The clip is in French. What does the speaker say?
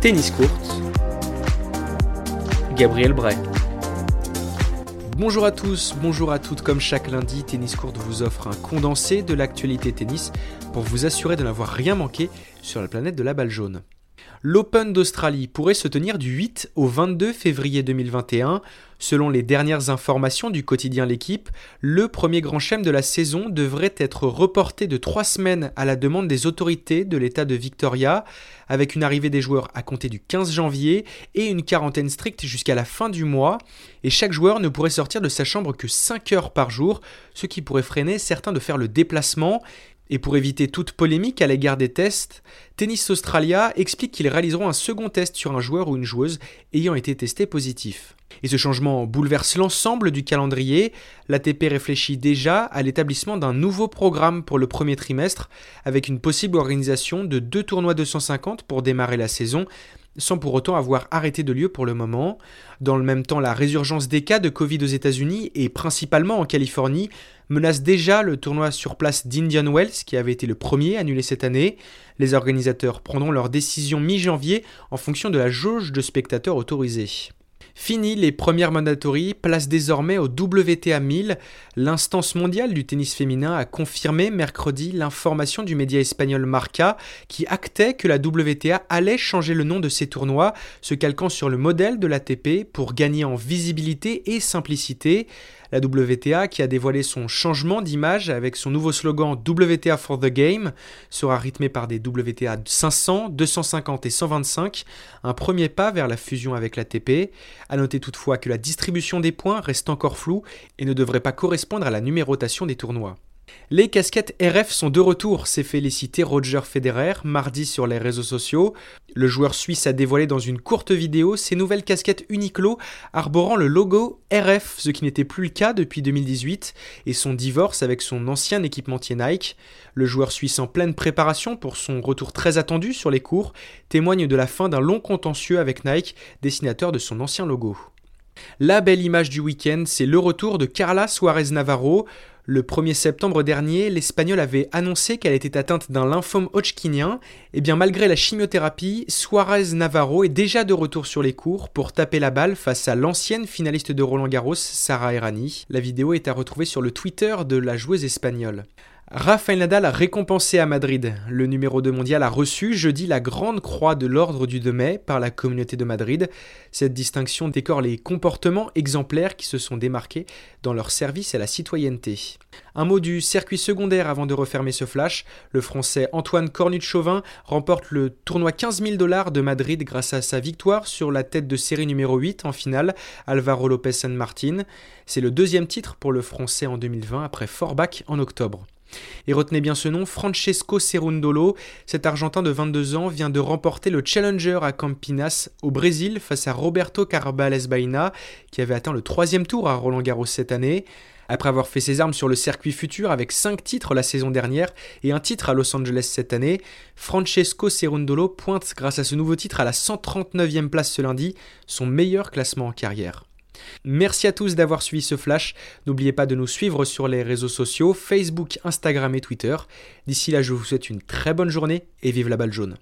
Tennis Court, Gabriel Bray. Bonjour à tous, bonjour à toutes. Comme chaque lundi, Tennis Court vous offre un condensé de l'actualité tennis pour vous assurer de n'avoir rien manqué sur la planète de la balle jaune. L'Open d'Australie pourrait se tenir du 8 au 22 février 2021. Selon les dernières informations du quotidien L'équipe, le premier grand chelem de la saison devrait être reporté de trois semaines à la demande des autorités de l'État de Victoria, avec une arrivée des joueurs à compter du 15 janvier et une quarantaine stricte jusqu'à la fin du mois. Et chaque joueur ne pourrait sortir de sa chambre que 5 heures par jour, ce qui pourrait freiner certains de faire le déplacement. Et pour éviter toute polémique à l'égard des tests, Tennis Australia explique qu'ils réaliseront un second test sur un joueur ou une joueuse ayant été testé positif. Et ce changement bouleverse l'ensemble du calendrier. L'ATP réfléchit déjà à l'établissement d'un nouveau programme pour le premier trimestre, avec une possible organisation de deux tournois 250 pour démarrer la saison, sans pour autant avoir arrêté de lieu pour le moment. Dans le même temps, la résurgence des cas de Covid aux États-Unis et principalement en Californie menace déjà le tournoi sur place d'Indian Wells qui avait été le premier annulé cette année. Les organisateurs prendront leur décision mi-janvier en fonction de la jauge de spectateurs autorisés. Fini les premières mandatories, place désormais au WTA 1000. L'instance mondiale du tennis féminin a confirmé mercredi l'information du média espagnol Marca qui actait que la WTA allait changer le nom de ses tournois, se calquant sur le modèle de l'ATP pour gagner en visibilité et simplicité. La WTA, qui a dévoilé son changement d'image avec son nouveau slogan WTA for the Game, sera rythmé par des WTA 500, 250 et 125, un premier pas vers la fusion avec l'ATP. A noter toutefois que la distribution des points reste encore floue et ne devrait pas correspondre à la numérotation des tournois. Les casquettes RF sont de retour, s'est félicité Roger Federer mardi sur les réseaux sociaux. Le joueur suisse a dévoilé dans une courte vidéo ses nouvelles casquettes Uniqlo arborant le logo RF, ce qui n'était plus le cas depuis 2018, et son divorce avec son ancien équipementier Nike. Le joueur suisse en pleine préparation pour son retour très attendu sur les cours témoigne de la fin d'un long contentieux avec Nike, dessinateur de son ancien logo. La belle image du week-end, c'est le retour de Carla Suarez Navarro. Le 1er septembre dernier, l'Espagnole avait annoncé qu'elle était atteinte d'un lymphome hodgkinien. Et eh bien malgré la chimiothérapie, Suarez Navarro est déjà de retour sur les cours pour taper la balle face à l'ancienne finaliste de Roland Garros, Sarah Errani. La vidéo est à retrouver sur le Twitter de la joueuse espagnole. Rafael Nadal a récompensé à Madrid. Le numéro 2 mondial a reçu jeudi la Grande Croix de l'Ordre du 2 mai par la communauté de Madrid. Cette distinction décore les comportements exemplaires qui se sont démarqués dans leur service à la citoyenneté. Un mot du circuit secondaire avant de refermer ce flash. Le français Antoine Cornu-Chauvin remporte le tournoi 15 000 dollars de Madrid grâce à sa victoire sur la tête de série numéro 8 en finale, Alvaro Lopez San Martin. C'est le deuxième titre pour le français en 2020 après Forbach en octobre. Et retenez bien ce nom, Francesco Cerundolo, cet Argentin de 22 ans vient de remporter le Challenger à Campinas au Brésil face à Roberto Carbales Baina, qui avait atteint le troisième tour à Roland Garros cette année. Après avoir fait ses armes sur le circuit futur avec 5 titres la saison dernière et un titre à Los Angeles cette année, Francesco Cerundolo pointe grâce à ce nouveau titre à la 139e place ce lundi, son meilleur classement en carrière. Merci à tous d'avoir suivi ce flash. N'oubliez pas de nous suivre sur les réseaux sociaux Facebook, Instagram et Twitter. D'ici là, je vous souhaite une très bonne journée et vive la balle jaune.